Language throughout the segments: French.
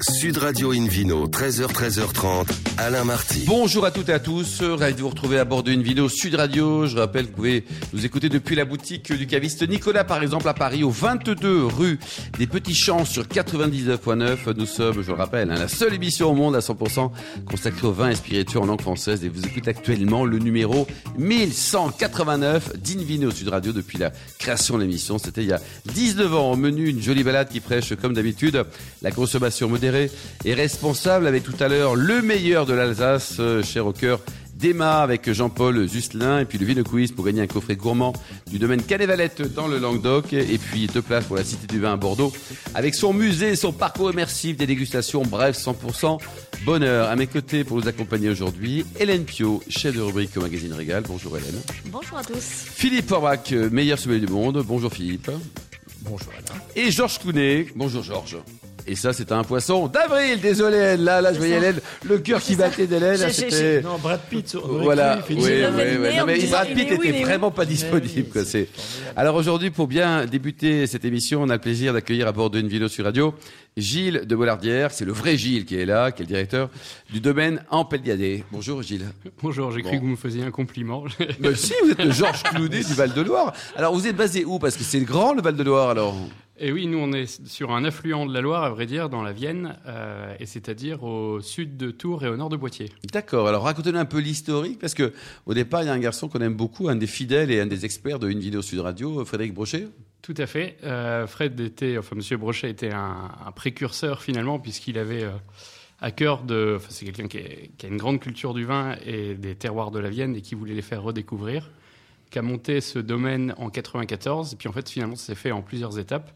Sud Radio Invino, 13h, 13h30, Alain Marty. Bonjour à toutes et à tous, ravi de vous retrouver à bord de Invino Sud Radio. Je rappelle que vous pouvez nous écouter depuis la boutique du caviste Nicolas, par exemple, à Paris, au 22 rue des Petits Champs sur 99.9. Nous sommes, je le rappelle, hein, la seule émission au monde à 100% consacrée au vin et spiritueux en langue française. Et vous écoutez actuellement le numéro 1189 d'Invino Sud Radio depuis la création de l'émission. C'était il y a 19 ans. Au menu, une jolie balade qui prêche, comme d'habitude, la consommation modérée et responsable avec tout à l'heure le meilleur de l'Alsace, euh, cher au cœur d'Emma avec Jean-Paul Justelin et puis le Vino Quiz pour gagner un coffret gourmand du domaine Canet-Valette dans le Languedoc et puis deux places pour la Cité du Vin à Bordeaux avec son musée, son parcours immersif, des dégustations, bref 100% bonheur. À mes côtés pour nous accompagner aujourd'hui, Hélène Pio, chef de rubrique au magazine Régal. Bonjour Hélène. Bonjour à tous. Philippe Forbach, meilleur sommelier du monde. Bonjour Philippe. Bonjour Alain. Et Georges Clounet. Bonjour Georges. Et ça, c'est un poisson d'avril. Désolé, là, là, je voyais Hélène, le cœur qui battait d'Hélène. Non, Brad Pitt. Voilà. Oui, oui, oui. Non, mais Brad Pitt était vraiment pas disponible. Quoi. C'est. Alors aujourd'hui, pour bien débuter cette émission, on a le plaisir d'accueillir à bord d'une vidéo sur radio Gilles de Bollardière. C'est le vrai Gilles qui est là, qui est le directeur du domaine Ampelliadé. Bonjour Gilles. Bonjour, j'ai cru que vous me faisiez un compliment. Mais si, vous êtes le Georges Clounet du Val-de-Loire. Alors vous êtes basé où? Parce que c'est grand le Val-de-Loire alors. Et oui, nous on est sur un affluent de la Loire, à vrai dire, dans la Vienne, euh, et c'est-à-dire au sud de Tours et au nord de Poitiers. D'accord. Alors racontez-nous un peu l'historique, parce que au départ, il y a un garçon qu'on aime beaucoup, un des fidèles et un des experts de Une Vidéo Sud Radio, Frédéric Brochet. Tout à fait. Euh, Fred était, enfin Monsieur Brochet était un, un précurseur finalement, puisqu'il avait euh, à cœur de, enfin c'est quelqu'un qui a une grande culture du vin et des terroirs de la Vienne et qui voulait les faire redécouvrir, qui a monté ce domaine en 94. Et puis en fait, finalement, ça s'est fait en plusieurs étapes,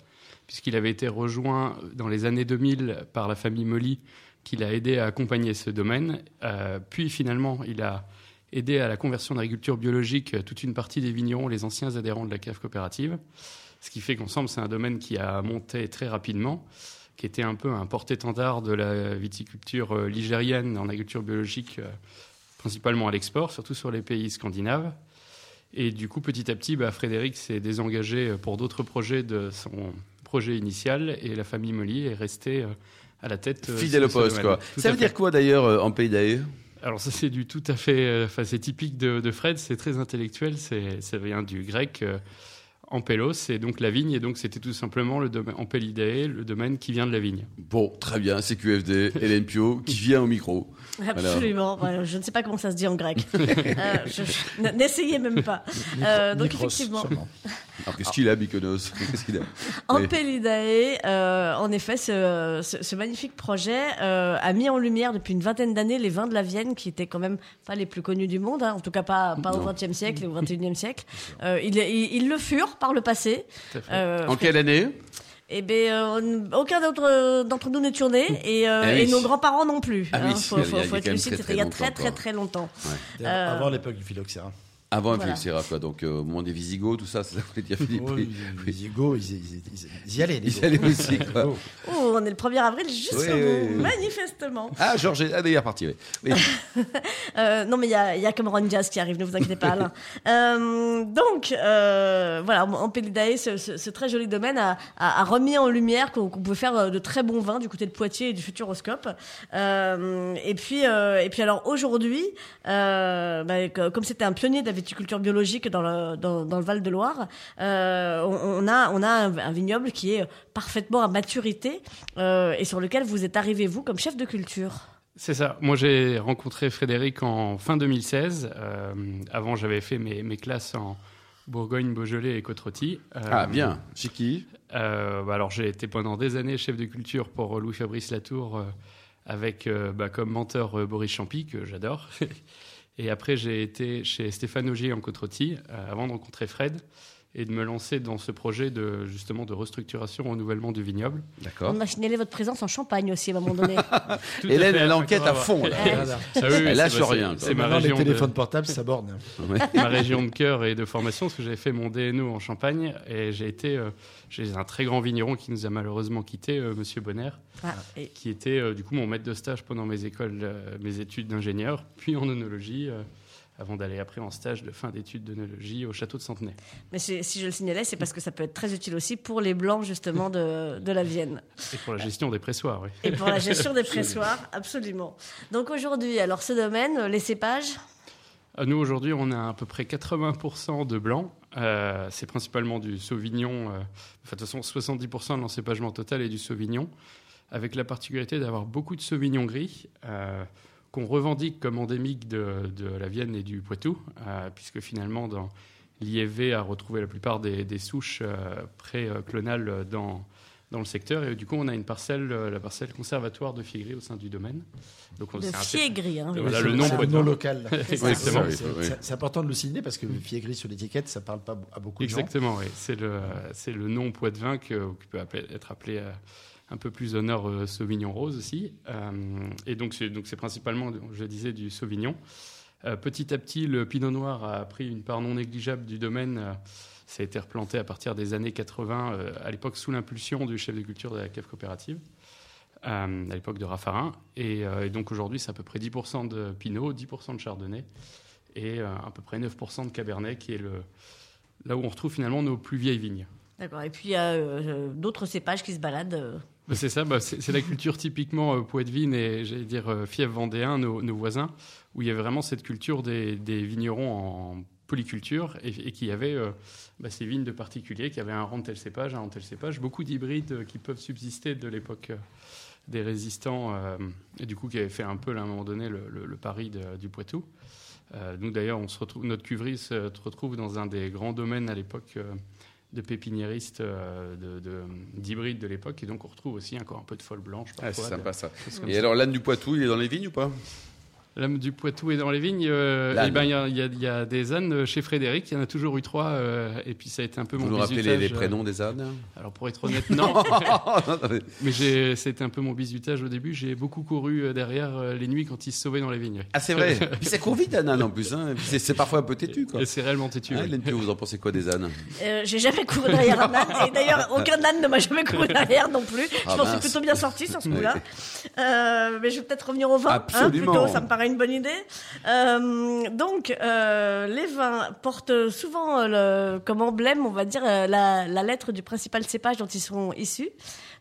puisqu'il avait été rejoint dans les années 2000 par la famille Molly, qui l'a aidé à accompagner ce domaine. Euh, puis finalement, il a aidé à la conversion de l'agriculture biologique euh, toute une partie des vignerons, les anciens adhérents de la cave coopérative. Ce qui fait qu'ensemble, c'est un domaine qui a monté très rapidement, qui était un peu un porte-étendard de la viticulture euh, ligérienne en agriculture biologique, principalement à l'export, surtout sur les pays scandinaves. Et du coup, petit à petit, bah, Frédéric s'est désengagé pour d'autres projets de son projet initial et la famille Molly est restée euh, à la tête. euh, Fidèle au poste, quoi. Tout Ça veut fait. dire quoi d'ailleurs euh, en Pays d'Aïe Alors ça c'est du tout à fait, enfin c'est typique de, de Fred, c'est très intellectuel, c'est ça vient du grec ampélos, c'est donc la vigne et donc c'était tout simplement le domaine ampelidae, le domaine qui vient de la vigne. Bon, très bien, c'est QFD, Hélène Pio, qui vient au micro. Absolument. Voilà, je ne sais pas comment ça se dit en grec. Euh, N'essayez même pas. Euh, donc Micros, effectivement, sûrement. Alors qu'est-ce qu'il a, Mykonos? Qu'est-ce qu'il a? Ampelidae, euh, en effet, ce, ce- ce magnifique projet euh, a mis en lumière depuis une vingtaine d'années les vins de la Vienne, qui étaient quand même pas les plus connus du monde, hein, en tout cas pas, pas au. XXe siècle et au XXIe siècle. Euh, ils, ils- ils le furent par le passé. Tout à fait. Euh, En quelle année Eh ben, euh, aucun d'entre d'entre nous n'est tourné et, euh, Ah oui. et nos grands-parents non plus. Ah oui, faut, être lucide, très, c'était très il y a très très très longtemps. Euh, Avant l'époque du phylloxéra. Avant Voilà. Philippe Serra, quoi. Donc euh, au moment des Visigoths, tout ça, ça voulait dire Philippe. Oh, oui. y go, ils, y- ils y- ils- ils y allaient. les Ils y allaient aussi, quoi. Oh, on est le 1er avril juste Oui, vous, oui. manifestement. Ah, Georges, est- ah, d'ailleurs, parti, oui. Euh, non, mais il y a, y a Cameron Diaz qui arrive, ne vous inquiétez pas, Alain. Euh, donc, euh, voilà, Ampelidae, ce, ce, ce très joli domaine, a, a, a remis en lumière qu'on pouvait faire de très bons vins du côté de Poitiers et du Futuroscope. Euh, et puis, euh, et puis alors aujourd'hui, euh, bah, que- comme c'était un pionnier de viticulture biologique dans le, dans, dans le Val-de-Loire, euh, on, on a, on a un, un vignoble qui est parfaitement à maturité euh, et sur lequel vous êtes arrivé, vous, comme chef de culture. C'est ça. Moi, j'ai rencontré Frédéric en fin 2016. Euh, avant, j'avais fait mes, mes classes en Bourgogne, Beaujolais et. Euh, Ah, bien. Chez qui? Euh, bah, alors, j'ai été pendant des années chef de culture pour Louis-Fabrice Latour, euh, avec euh, bah, comme mentor euh, Boris Champy, que j'adore. et après, j'ai été chez Stéphane Augier en Côte-Rôtie, euh, avant de rencontrer Fred et de me lancer dans ce projet de justement de restructuration, renouvellement du vignoble. D'accord. On m'a signalé votre présence en Champagne aussi à un moment donné. Hélène, fait, elle enquête à fond, là. Voilà. Ah oui, oui, Elle lâche rien, c'est- ma Maintenant, les région de- téléphones portables, ça borne. Ouais. ma région de cœur et de formation, parce que j'avais fait mon DNO en Champagne et j'ai été euh, chez un très grand vigneron qui nous a malheureusement quitté, euh, Monsieur Bonner, Ah, et- qui était euh, du coup mon maître de stage pendant mes écoles, euh, mes études d'ingénieur, puis en œnologie, euh, avant d'aller après en stage de fin d'études d'œnologie au château de Centenay. Mais si je le signalais, c'est parce que ça peut être très utile aussi pour les blancs justement de, de la Vienne. Et pour la gestion des pressoirs, oui. Et pour la gestion des pressoirs, absolument. Donc aujourd'hui, alors ce domaine, les cépages, Euh, Nous, aujourd'hui, on a à peu près 80% de blanc. Euh, c'est principalement du Sauvignon. euh, enfin, de toute façon, 70% de l'encépagement total est du Sauvignon, avec la particularité d'avoir beaucoup de Sauvignon gris, euh, qu'on revendique comme endémique de, de la Vienne et du Poitou, euh, puisque finalement, dans l'IFV a retrouvé la plupart des, des souches euh, pré-clonales dans, dans le secteur. Et du coup, on a une parcelle, euh, la parcelle conservatoire de Fiegris au sein du domaine. Donc, on- de fiégris. Hein, voilà, le nom C'est un poitou. nom local. Exactement. C'est- oui. c'est- C'est important de le signer parce que fiégris sur l'étiquette, ça parle pas à beaucoup de gens. Exactement, oui. C'est le, c'est le nom Poitevin que, qui peut appeler- être appelé euh, un peu plus honneur euh, Sauvignon Rose aussi. Euh, et donc, c'est, principalement, je disais, du Sauvignon. Euh, petit à petit, le Pinot Noir a pris une part non négligeable du domaine. Ça a été replanté à partir des années 80, euh, à l'époque sous l'impulsion du chef de culture de la cave coopérative, à l'époque de Raffarin. Et, donc aujourd'hui, c'est à peu près 10% de Pinot, 10% de Chardonnay et à peu près 9% de Cabernet, qui est le, là où on retrouve finalement nos plus vieilles vignes. D'accord. Et puis il y a d'autres cépages qui se baladent. Bah, c'est ça, bah, c'est la culture typiquement euh, Poitevine et j'allais dire euh, fief vendéen, nos, voisins, où il y avait vraiment cette culture des, vignerons en polyculture et, qui avait euh, bah, ces vignes de particuliers qui avaient un rang tel cépage, un rang tel cépage, beaucoup d'hybrides euh, qui peuvent subsister de l'époque euh, des résistants et du coup qui avaient fait un peu à un moment donné le, pari du Poitou. Nous d'ailleurs, notre cuverie se retrouve dans un des grands domaines à l'époque de pépiniéristes euh, de- de- d'hybrides de, l'époque et donc on retrouve aussi encore un peu de folle blanche. Ah, c'est parfois, sympa ça. Et alors l'âne du Poitou, il est dans les vignes ou pas? L'âme du Poitou est dans les vignes. euh, eh ben, il y, a- y y des ânes chez Frédéric. Il y en a toujours eu trois. euh, et puis ça a été un peu Vous mon nous rappelez les, euh, prénoms des ânes? Alors pour être honnête, non. Mais- c'était un peu mon bizutage au début. J'ai beaucoup couru euh, derrière euh, les nuits quand ils se sauvaient dans les vignes. Ah, c'est vrai. Puis ça court vite, un âne en plus. Hein. C'est parfois un peu têtu. Quoi. C'est réellement têtu. Hein, oui. Pio, vous en pensez quoi des ânes? Euh, J'ai jamais couru derrière un âne. Et d'ailleurs, aucun âne ne m'a jamais couru derrière non plus. Je Ah, m'en suis plutôt bien sorti sur ce coup-là. Euh, mais je vais peut-être revenir au vin. hein, Absolument. plutôt, ça me paraît une bonne idée. Euh, donc, euh, les vins portent souvent le, comme emblème, on va dire, euh, la, la lettre du principal cépage dont ils sont issus.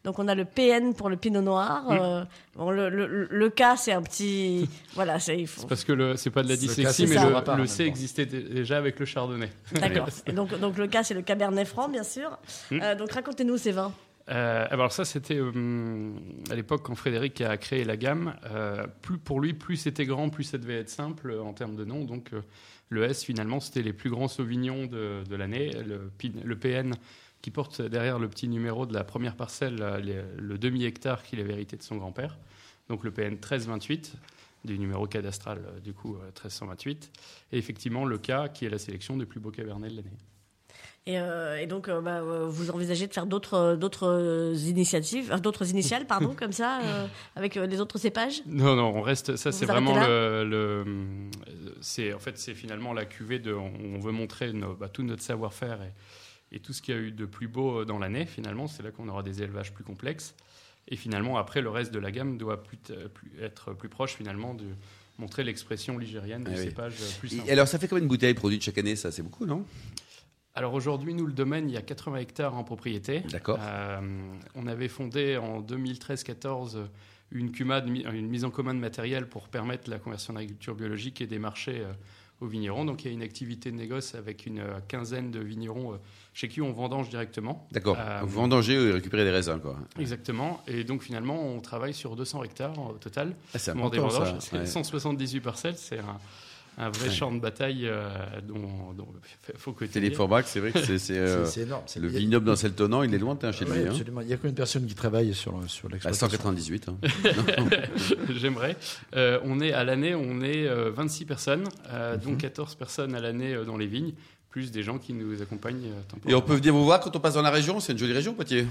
Donc, on a le PN pour le Pinot Noir. Euh, bon, le, le, le K, c'est un petit, voilà, c'est il faut. C'est parce que c'est pas de la dyslexie, mais le, le C existait dé- déjà avec le chardonnay. D'accord. Et donc, donc le K, c'est le Cabernet Franc, bien sûr. Mm. Euh, donc, racontez-nous ces vins. Euh, alors ça, c'était euh, à l'époque quand Frédéric a créé la gamme. euh, plus pour lui, plus c'était grand, plus ça devait être simple en termes de nom. Donc le S, finalement, c'était les plus grands sauvignons de, l'année. Le, PN, qui porte derrière le petit numéro de la première parcelle, le demi-hectare qu'il avait hérité de son grand-père. Donc le PN 1328, du numéro cadastral, du coup, euh, 1328. Et effectivement, le K, qui est la sélection des plus beaux cabernets de l'année. Et, euh, et donc, euh, bah, euh, vous envisagez de faire d'autres d'autres initiatives, euh, d'autres initiales, pardon, comme ça, euh, avec euh, les autres cépages? Non, non, on reste. Ça, Vous c'est vraiment le. le- c'est en fait, c'est finalement la cuvée de. On, veut montrer nos- bah, tout notre savoir-faire et, et tout ce qu'il y a eu de plus beau dans l'année. Finalement, c'est là qu'on aura des élevages plus complexes. Et finalement, après, le reste de la gamme doit plus, t- plus- être plus proche finalement de montrer l'expression ligérienne du Ah oui. cépage plus simple. Et Alors ça fait combien de bouteilles produites chaque année? Ça, c'est beaucoup, non? Alors aujourd'hui, nous, le domaine, il y a 80 hectares en propriété. D'accord. Euh, on avait fondé en 2013-14 une une mise en commun de matériel pour permettre la conversion d'agriculture biologique et des marchés euh, aux vignerons. Donc il y a une activité de négoce avec une euh, quinzaine de vignerons chez qui on vendange directement. D'accord. Vous vendangez et récupérez des raisins, quoi. Exactement. Et donc finalement, on travaille sur 200 hectares au total. Ah, c'est important, ça. c'est ouais. 178 parcelles, c'est un, un vrai Ouais. champ de bataille euh, dont il faut que c'est vrai que c'est- c'est euh, énorme. Le vignoble dans Seltonnant, il est lointain chez Ouais, lui. Hein. absolument. Il y a combien de personnes qui travaillent sur, sur À l'exploitation? 198. hein. J'aimerais. Euh, on est à l'année, on est euh, 26 personnes, euh, Mhm. dont 14 personnes à l'année dans les vignes, plus des gens qui nous accompagnent Et on peut venir vous voir quand on passe dans la région? C'est une jolie région, Poitiers.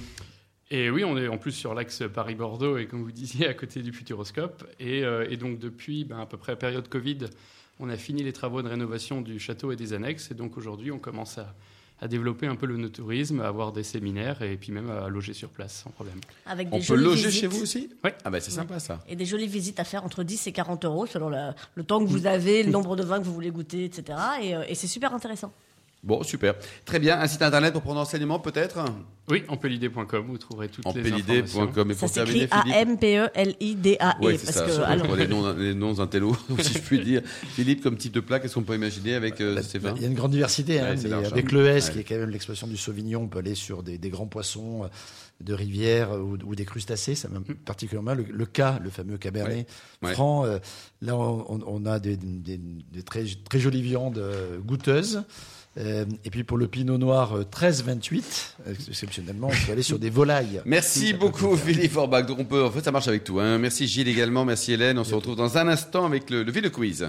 Et oui, on est en plus sur l'axe Paris-Bordeaux et comme vous disiez, à côté du Futuroscope. Et, euh, et donc depuis ben, à peu près la période Covid, on a fini les travaux de rénovation du château et des annexes. Et donc aujourd'hui, on commence à, à développer un peu le tourisme, à avoir des séminaires et puis même à loger sur place sans problème. Avec des On peut loger visites. chez vous aussi? Oui. Ah bah c'est sympa ça. Et des jolies visites à faire entre 10 et 40 euros selon le, le temps que vous avez, le nombre de vins que vous voulez goûter, etc. Et, euh, et c'est super intéressant. Bon, super. Très bien. Un site internet pour prendre enseignement peut-être Oui, empelidé.com, vous trouverez toutes les informations. Empelidé.com. Et Ça pour terminer, s'écrit Philippe A-M-P-E-L-I-D-A-E. Oui, c'est parce ça. que, Surtout allons. pour les noms, les noms intello, si je puis dire. Philippe, comme type de plat, qu'est-ce qu'on peut imaginer avec euh, ces vins Il y a une grande diversité. hein, Ouais, c'est mais large, avec hein. le S, Ouais. qui est quand même l'expression du Sauvignon, on peut aller sur des, des grands poissons euh, de rivière euh, ou, ou des crustacés, ça m'aime particulièrement. Le, le K, le fameux Cabernet. Ouais. franc, euh, là on, a des, des- des très, très jolies viandes goûteuses. Euh, et puis pour le Pinot Noir euh, 13-28, euh, exceptionnellement, on peut aller sur des volailles. Merci Ça beaucoup. Philippe Orbach. Donc on peut, en fait, ça marche avec tout. Hein. Merci Gilles également, merci Hélène. On se retrouve dans un instant avec le, le Ville Quiz.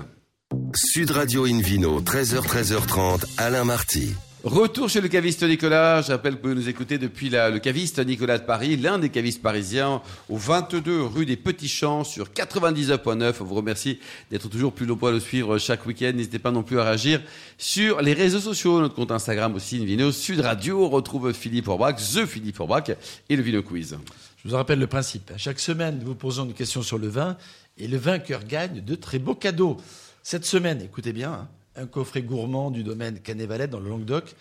Sud Radio Invino, 13h, 13h30, Alain Marty. Retour chez le caviste Nicolas. Je rappelle que vous nous écouter depuis le caviste Nicolas de Paris, l'un des cavistes parisiens, au 22 rue des Petits Champs sur 99.9. On vous remercie d'être toujours plus nombreux à le suivre chaque week-end. N'hésitez pas non plus à réagir sur les réseaux sociaux, notre compte Instagram aussi, Invino Sud Radio. On retrouve Philippe Orbach, The Philippe Orbach et le Vino Quiz. Je vous rappelle le principe. Chaque semaine, nous vous posons une question sur le vin et le vainqueur gagne de très beaux cadeaux. Cette semaine, écoutez bien, hein, un coffret gourmand du domaine Canet-Valette dans le Languedoc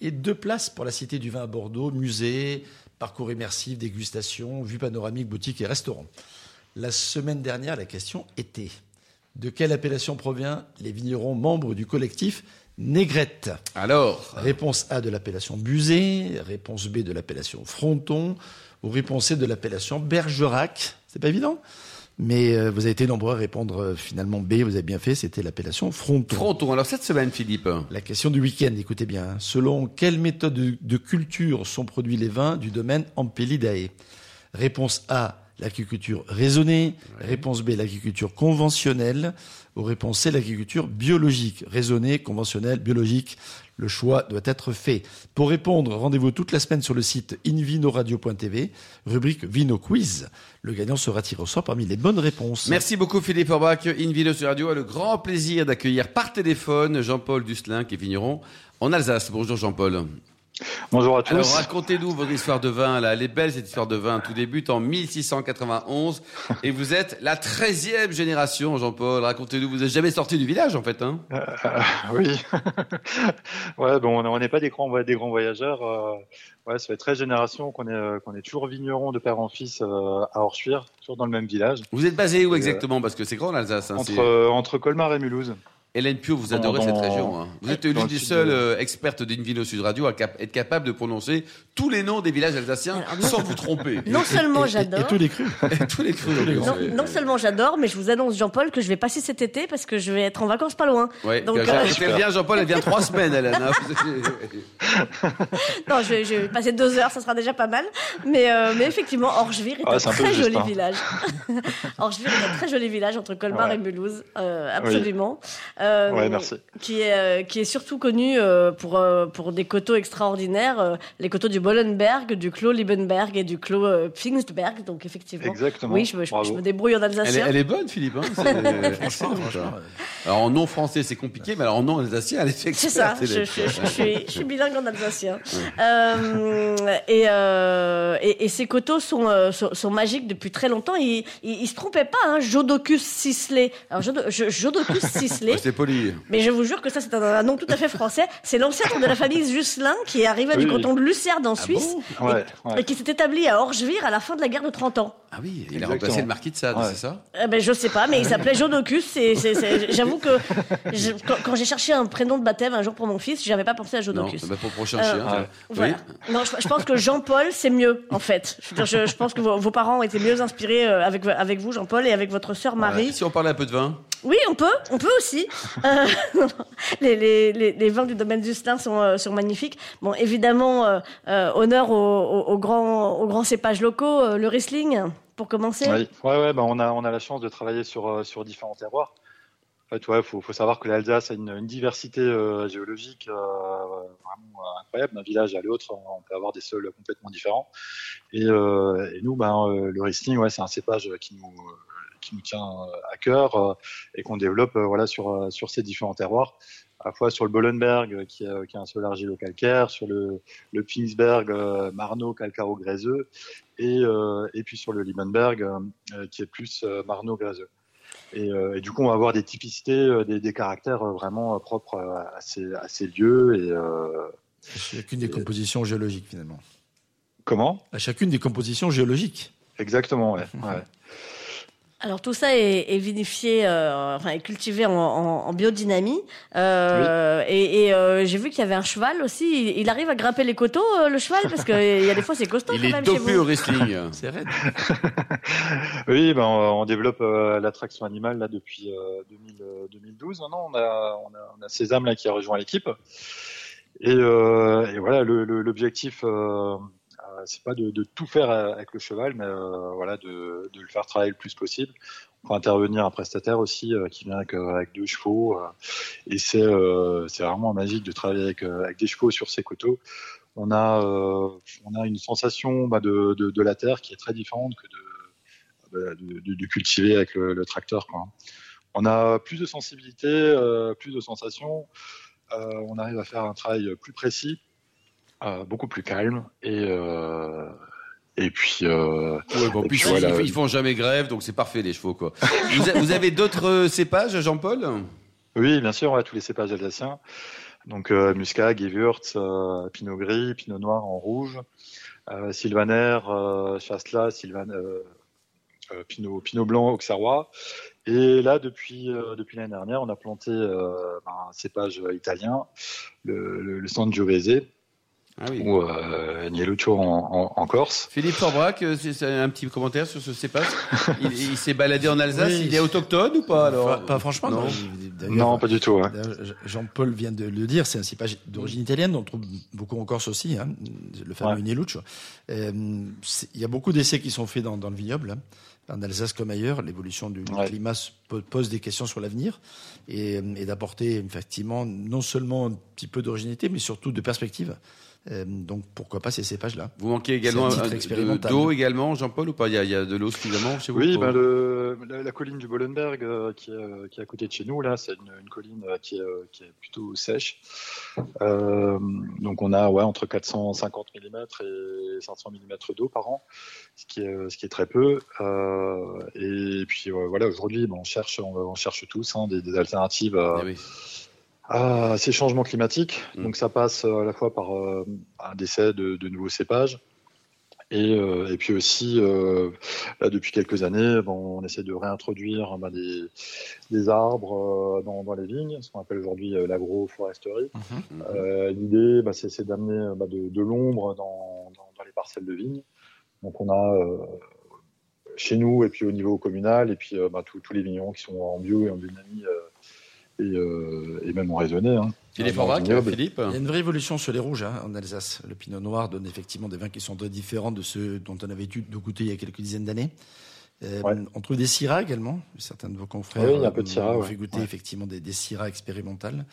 et deux places pour la Cité du Vin à Bordeaux, musée, parcours immersif, dégustation, vue panoramique, boutique et restaurant. La semaine dernière, la question était de quelle appellation provient les vignerons membres du collectif Négrette? Alors, Réponse A de l'appellation Busé, réponse B de l'appellation Fronton, ou réponse C de l'appellation Bergerac. C'est pas évident? Mais euh, vous avez été nombreux à répondre euh, finalement B, vous avez bien fait, c'était l'appellation Fronton. frontons. Alors cette semaine, Philippe. La question du week-end, écoutez bien. hein. Selon quelle méthode de, de culture sont produits les vins du domaine Ampelidae Réponse A, l'agriculture raisonnée. Réponse B, l'agriculture conventionnelle. Ou réponse C, l'agriculture biologique. Raisonnée, conventionnelle, biologique. Le choix doit être fait. Pour répondre, rendez-vous toute la semaine sur le site invinoradio.tv, rubrique Vino Quiz. Le gagnant sera tiré au sort parmi les bonnes réponses. Merci beaucoup Philippe Orbach. Invino sur Radio a le grand plaisir d'accueillir par téléphone Jean-Paul Dusselin qui est vigneron en Alsace. Bonjour Jean-Paul. Bonjour à tous. Alors racontez-nous votre histoire de vin. Là. Elle est belle cette histoire de vin. Tout débute en 1691 et vous êtes la 13e génération Jean-Paul. Racontez-nous, vous n'êtes jamais sorti du village en fait. Hein? Euh, oui. ouais, bon, on n'est pas des grands, des grands voyageurs. euh, ouais, ça fait 13 générations qu'on est, euh, qu'on est toujours vigneron de père en fils euh, à Orchuir, toujours dans le même village, vous êtes basé où Euh, exactement? Parce que c'est grand l'Alsace. Hein, euh, entre Colmar et Mulhouse. Hélène Pio, vous dans- adorez cette dans- région. hein. Vous êtes l'une des sud seules de- euh, expertes d'Invino Sud Radio à cap- être capable de prononcer tous les noms des villages alsaciens Alors, sans vous tromper. Non seulement et- j'adore. Et tous les crus. tous les crus. Non, non seulement j'adore, mais je vous annonce, Jean-Paul, que je vais passer cet été parce que je vais être en vacances pas loin. Ouais, Donc, euh, elle vient, Jean-Paul, elle vient trois semaines, Hélène. hein. Non, je vais, je vais passer deux heures, ça sera déjà pas mal. Mais, euh, mais effectivement, Orgevire est Ah, un très juste, joli hein. village. Orgevire est un très joli village entre Colmar Ouais. et Mulhouse, euh, absolument. Euh, Ouais, merci. Qui est, euh, qui est surtout connu euh, pour, euh, pour des coteaux extraordinaires, euh, les coteaux du Bollenberg, du Clos Liebenberg et du Clos euh, Pfingstberg. Donc effectivement. Exactement. Oui, je me, je- me débrouille en Elle, est, alsacien. elle est bonne, Philippe. Hein c'est- Franchement, franchement, Alors, en nom français, c'est compliqué, mais alors en nom alsacien, elle est C'est ça, je, suis, je suis bilingue en alsacien. Euh, et, euh, et, et ces coteaux sont, euh, sont, sont magiques depuis très longtemps. Ils, ils, ils se trompaient pas, hein, Jodocus Sisley. Alors, Jodo- Jo- Jodocus Sisley, poli. mais je vous jure que ça, c'est un, un nom tout à fait français. C'est l'ancêtre de la famille Jusselin qui est arrivé du canton de Lucerne en Suisse Ouais, et ouais. qui s'est établi à Orgevire à la fin de la guerre de 30 ans. Ah oui, il a remplacé le marquis de Sade, Ouais. c'est ça Eh ben, je sais pas, mais il s'appelait Jodocus. C'est- c'est- c'est- J'avoue que je- quand, quand j'ai cherché un prénom de baptême un jour pour mon fils, j'avais pas pensé à Non, Jodocus. bah, pour le prochain Euh, chien. Voilà. Oui. Non, je, je pense que Jean-Paul, c'est mieux, en fait. Je, pense que vos, vos parents ont été mieux inspirés euh, avec, avec vous, Jean-Paul, et avec votre sœur Marie. Si on parlait un peu de vin? Oui, on peut, on peut aussi. Euh, les, les, les, les vins du domaine Justin sont, euh, sont magnifiques. Bon, évidemment, euh, honneur aux, aux, aux grands, aux grands cépages locaux, le Riesling, pour commencer. Oui, ouais, ouais, bah, on a, on a la chance de travailler sur, sur différents terroirs. En fait, ouais, faut, faut savoir que l'Alsace a une, une diversité géologique vraiment incroyable. D'un village à l'autre, on peut avoir des sols complètement différents. Et, et nous, ben, le Riesling, ouais, c'est un cépage qui nous, qui nous tient à cœur et qu'on développe voilà sur sur ces différents terroirs à la fois sur le Bollenberg, qui, est, qui est un sol argilo-calcaire, sur le, le Pinsberg, euh, marno calcaro-gréseux, et, euh, et puis sur le Liebenberg, euh, qui est plus marno gréseux. Et, et, du coup, on va avoir des typicités, des, des caractères vraiment propres à ces, à ces lieux. Et, chacune des compositions géologiques, finalement. Comment? À chacune des compositions géologiques. Exactement, ouais. ouais. Alors tout ça est, est vinifié, euh, enfin est cultivé en, en, en biodynamie. Euh, oui. Et, et euh, j'ai vu qu'il y avait un cheval aussi. Il, il arrive à grimper les coteaux, euh, le cheval, parce qu'il y a des fois c'est costaud. Il quand est même dopé chez vous. au wrestling. C'est raide. oui, ben, on, on développe euh, l'attraction animale là depuis 2000, 2012. Non, non, on a, on a, on a Sésame là qui a rejoint l'équipe. Et, et, voilà, l'objectif c'est pas de, tout faire avec le cheval, mais euh, voilà, de, le faire travailler le plus possible. On peut intervenir un prestataire aussi euh, qui vient avec, deux chevaux, euh, et c'est vraiment magique de travailler avec, des chevaux sur ces coteaux. On a une sensation bah, de, la terre qui est très différente que de, de cultiver avec le, tracteur. On a plus de sensibilité, plus de sensations. on arrive à faire un travail plus précis. Euh, beaucoup plus calme et euh, et puis euh, ouais, bon, et puis puis ils, voilà. ils font jamais grève donc c'est parfait les chevaux quoi. vous, a- vous avez d'autres cépages Jean-Paul? Oui, bien sûr, on a tous les cépages alsaciens. Donc euh, Muscat, Gewürz, euh, Pinot Gris, Pinot Noir en rouge, euh, Sylvaner, euh, Chasselas, Sylvan, euh, euh, Pinot, Pinot Blanc, Auxerrois. Et là, depuis euh, depuis l'année dernière, on a planté euh, un cépage italien, le, le, le Sangiovese, ah oui. ou euh, Nieluccio en, en, en, Corse. Philippe Forbrac, euh, c'est un petit commentaire sur ce cépage. il, il s'est baladé en Alsace. Oui. Il est autochtone ou pas alors? Pas, pas franchement. Non. Non, pas du tout. Jean-Paul vient de le dire, c'est un cépage d'origine italienne, on trouve beaucoup en Corse aussi, hein, le fameux Ouais. Nieluccio. Euh, Il y a beaucoup d'essais qui sont faits dans, dans le vignoble. hein. En Alsace comme ailleurs, l'évolution du Ouais. climat se po- pose des questions sur l'avenir et, et d'apporter effectivement non seulement un petit peu d'originalité, mais surtout de perspective. Euh, donc pourquoi pas ces cépages-là Vous manquez également euh, d'eau également, Jean-Paul ou pas? Il y, a, il y a de l'eau suffisamment chez vous Oui, ben le, la, la colline du Bollenberg euh, qui, est, qui est à côté de chez nous, là, c'est une, une colline qui est, qui est plutôt sèche. Euh, donc on a ouais, entre 450 mm et 500 mm d'eau par an, ce qui est, ce qui est très peu. Euh, et puis voilà, aujourd'hui, ben, on cherche, on, on cherche tous hein, des, des alternatives euh, Ah oui. À ces changements climatiques. Mm. Donc ça passe euh, à la fois par euh, un décès de, de nouveaux cépages. Et, euh, et puis aussi, euh, là, depuis quelques années, bon, on essaie de réintroduire ben, des, des arbres euh, dans, dans les vignes, ce qu'on appelle aujourd'hui l'agroforesterie. Mhm. L'idée, bah, c'est d'amener bah, de, de l'ombre dans, dans, dans les parcelles de vignes. Donc on a chez nous et puis au niveau communal et puis tous les vignerons qui sont en bio et en biodynamie et, euh, et même en raisonné. Hein, vignoble. Philippe Il y a une vraie évolution sur les rouges hein, en Alsace. Le pinot noir donne effectivement des vins qui sont très différents de ceux dont on avait eu de goûter il y a quelques dizaines d'années. Euh, Ouais. On trouve des syrahs également. Certains de vos confrères Oui, il y a un peu de syrah, ont ouais. fait goûter Ouais. effectivement des, des expérimentales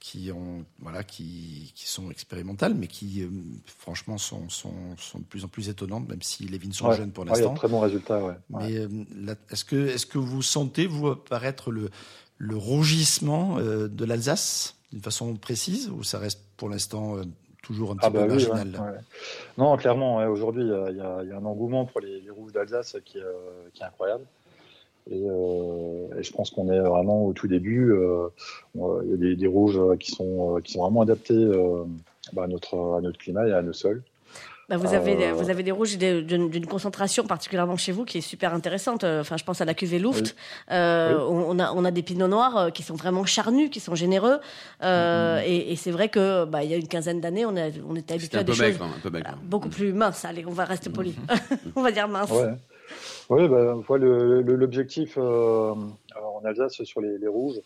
qui ont voilà qui, qui sont expérimentales mais qui euh, franchement sont, sont, sont de plus en plus étonnantes même si les vignes sont Ouais. jeunes pour Ouais, il y a l'instant. très. Ouais. Ouais. Mais euh, est-ce que, est-ce que vous sentez, vous, apparaître le, le rougissement euh, de l'Alsace d'une façon précise ou ça reste pour l'instant euh, toujours un petit Ah bah peu oui, marginal? ouais, ouais. Non, clairement, aujourd'hui, il y a- y, y un engouement pour les, les rouges d'Alsace qui, est, euh, qui est incroyable. Et, euh, et je pense qu'on est vraiment au tout début. euh, Il y a des, des rouges qui sont, qui sont vraiment adaptés euh, bah, à, notre, à notre climat et à nos sols. Bah, vous, avez, Euh, vous avez des rouges d'une concentration particulièrement chez vous qui est super intéressante. Euh, Enfin, je pense à la cuvée Luft. Euh, Oui. on, a, on a des pinots noirs euh, qui sont vraiment charnus, qui sont généreux. Euh, Et, et c'est vrai que bah, il y a une quinzaine d'années, on, a, on était habitué à des choses maigre, hein, un peu maigre. voilà, beaucoup plus minces. Allez, on va rester poli. on va dire mince. Ouais. Oui, bah, l'objectif en Alsace sur les, les rouges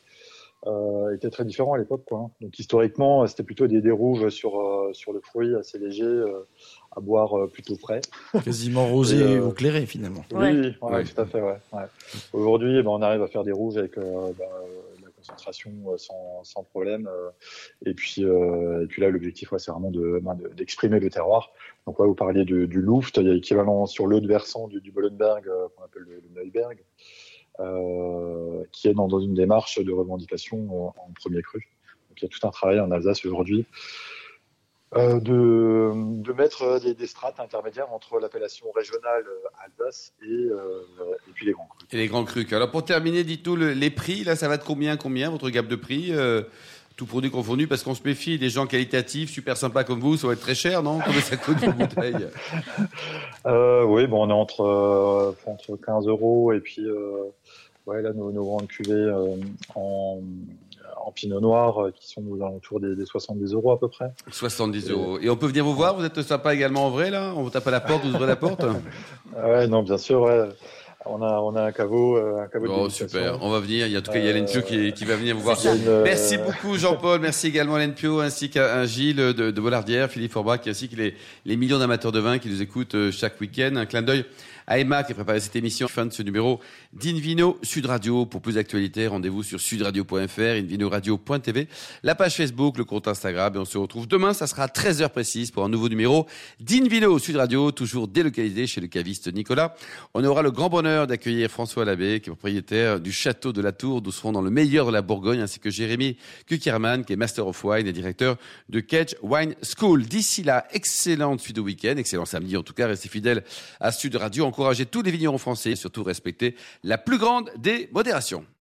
était très différent à l'époque. Quoi. hein. Donc historiquement, c'était plutôt des, des rouges sur, euh, sur le fruit assez léger, euh, à boire euh, plutôt frais. quasiment rosé Et, euh, ou clairé finalement. Oui, oui, ouais, Ouais. tout à fait. Ouais, ouais. Aujourd'hui, eh ben, on arrive à faire des rouges avec euh, euh, la concentration euh, sans, sans problème. euh, et puis, euh, et puis là, l'objectif, ouais, c'est vraiment de, ben, de- d'exprimer le terroir. Donc, ouais, vous parliez du Luft, il y a l'équivalent sur l'autre versant du, du Bollenberg, euh, qu'on appelle le, le Neuberg. Qui est dans, une démarche de revendication en, premier cru. Donc il y a tout un travail en Alsace aujourd'hui euh, de, de, mettre des, strates intermédiaires entre l'appellation régionale Alsace et, euh, et, puis les grands crus. Et les grands crus. Alors pour terminer, dites-nous les prix, là ça va de combien, combien votre gamme de prix euh, tout produit confondu, parce qu'on se méfie des gens qualitatifs, super sympas comme vous, ça va être très cher, non? Combien ça coûte une bouteille euh, Oui, bon, on est entre, euh, entre 15 euros et puis, euh, ouais, là, nos, nos grandes cuvées en, en pinot noir qui sont aux alentours des, des, 70 euros à peu près. 70 euros. Et on peut venir vous voir? Vous êtes sympa également en vrai, là? On vous tape à la porte, vous ouvrez la porte? Ouais, non, bien sûr, ouais. On a, on a un caveau, un caveau oh, super. On va venir. Il y a, en tout cas, il y a Pio qui, qui, va venir vous voir. Une... Merci beaucoup, Jean-Paul. Merci également à Pio, ainsi qu'à Gilles de, de Bollardière, Philippe Forbach, ainsi que les, les millions d'amateurs de vin qui nous écoutent chaque week-end. Un clin d'œil à Emma qui a préparé cette émission. Fin de ce numéro d'Invino Sud Radio. Pour plus d'actualités, rendez-vous sur sudradio.fr, invinoradio.tv, la page Facebook, le compte Instagram. Et on se retrouve demain, ça sera à 13h précise pour un nouveau numéro d'Invino Sud Radio, toujours délocalisé chez le caviste Nicolas. On aura le grand bonheur d'accueillir François Labbé, qui est propriétaire du château de la Tour, d'où seront dans le meilleur de la Bourgogne, ainsi que Jérémy Kuckerman, qui est Master of Wine et directeur de Cage Wine School. D'ici là, excellente suite au week-end, excellent samedi en tout cas, restez fidèles à Sud Radio encourager tous les vignerons français et surtout respecter la plus grande des modérations.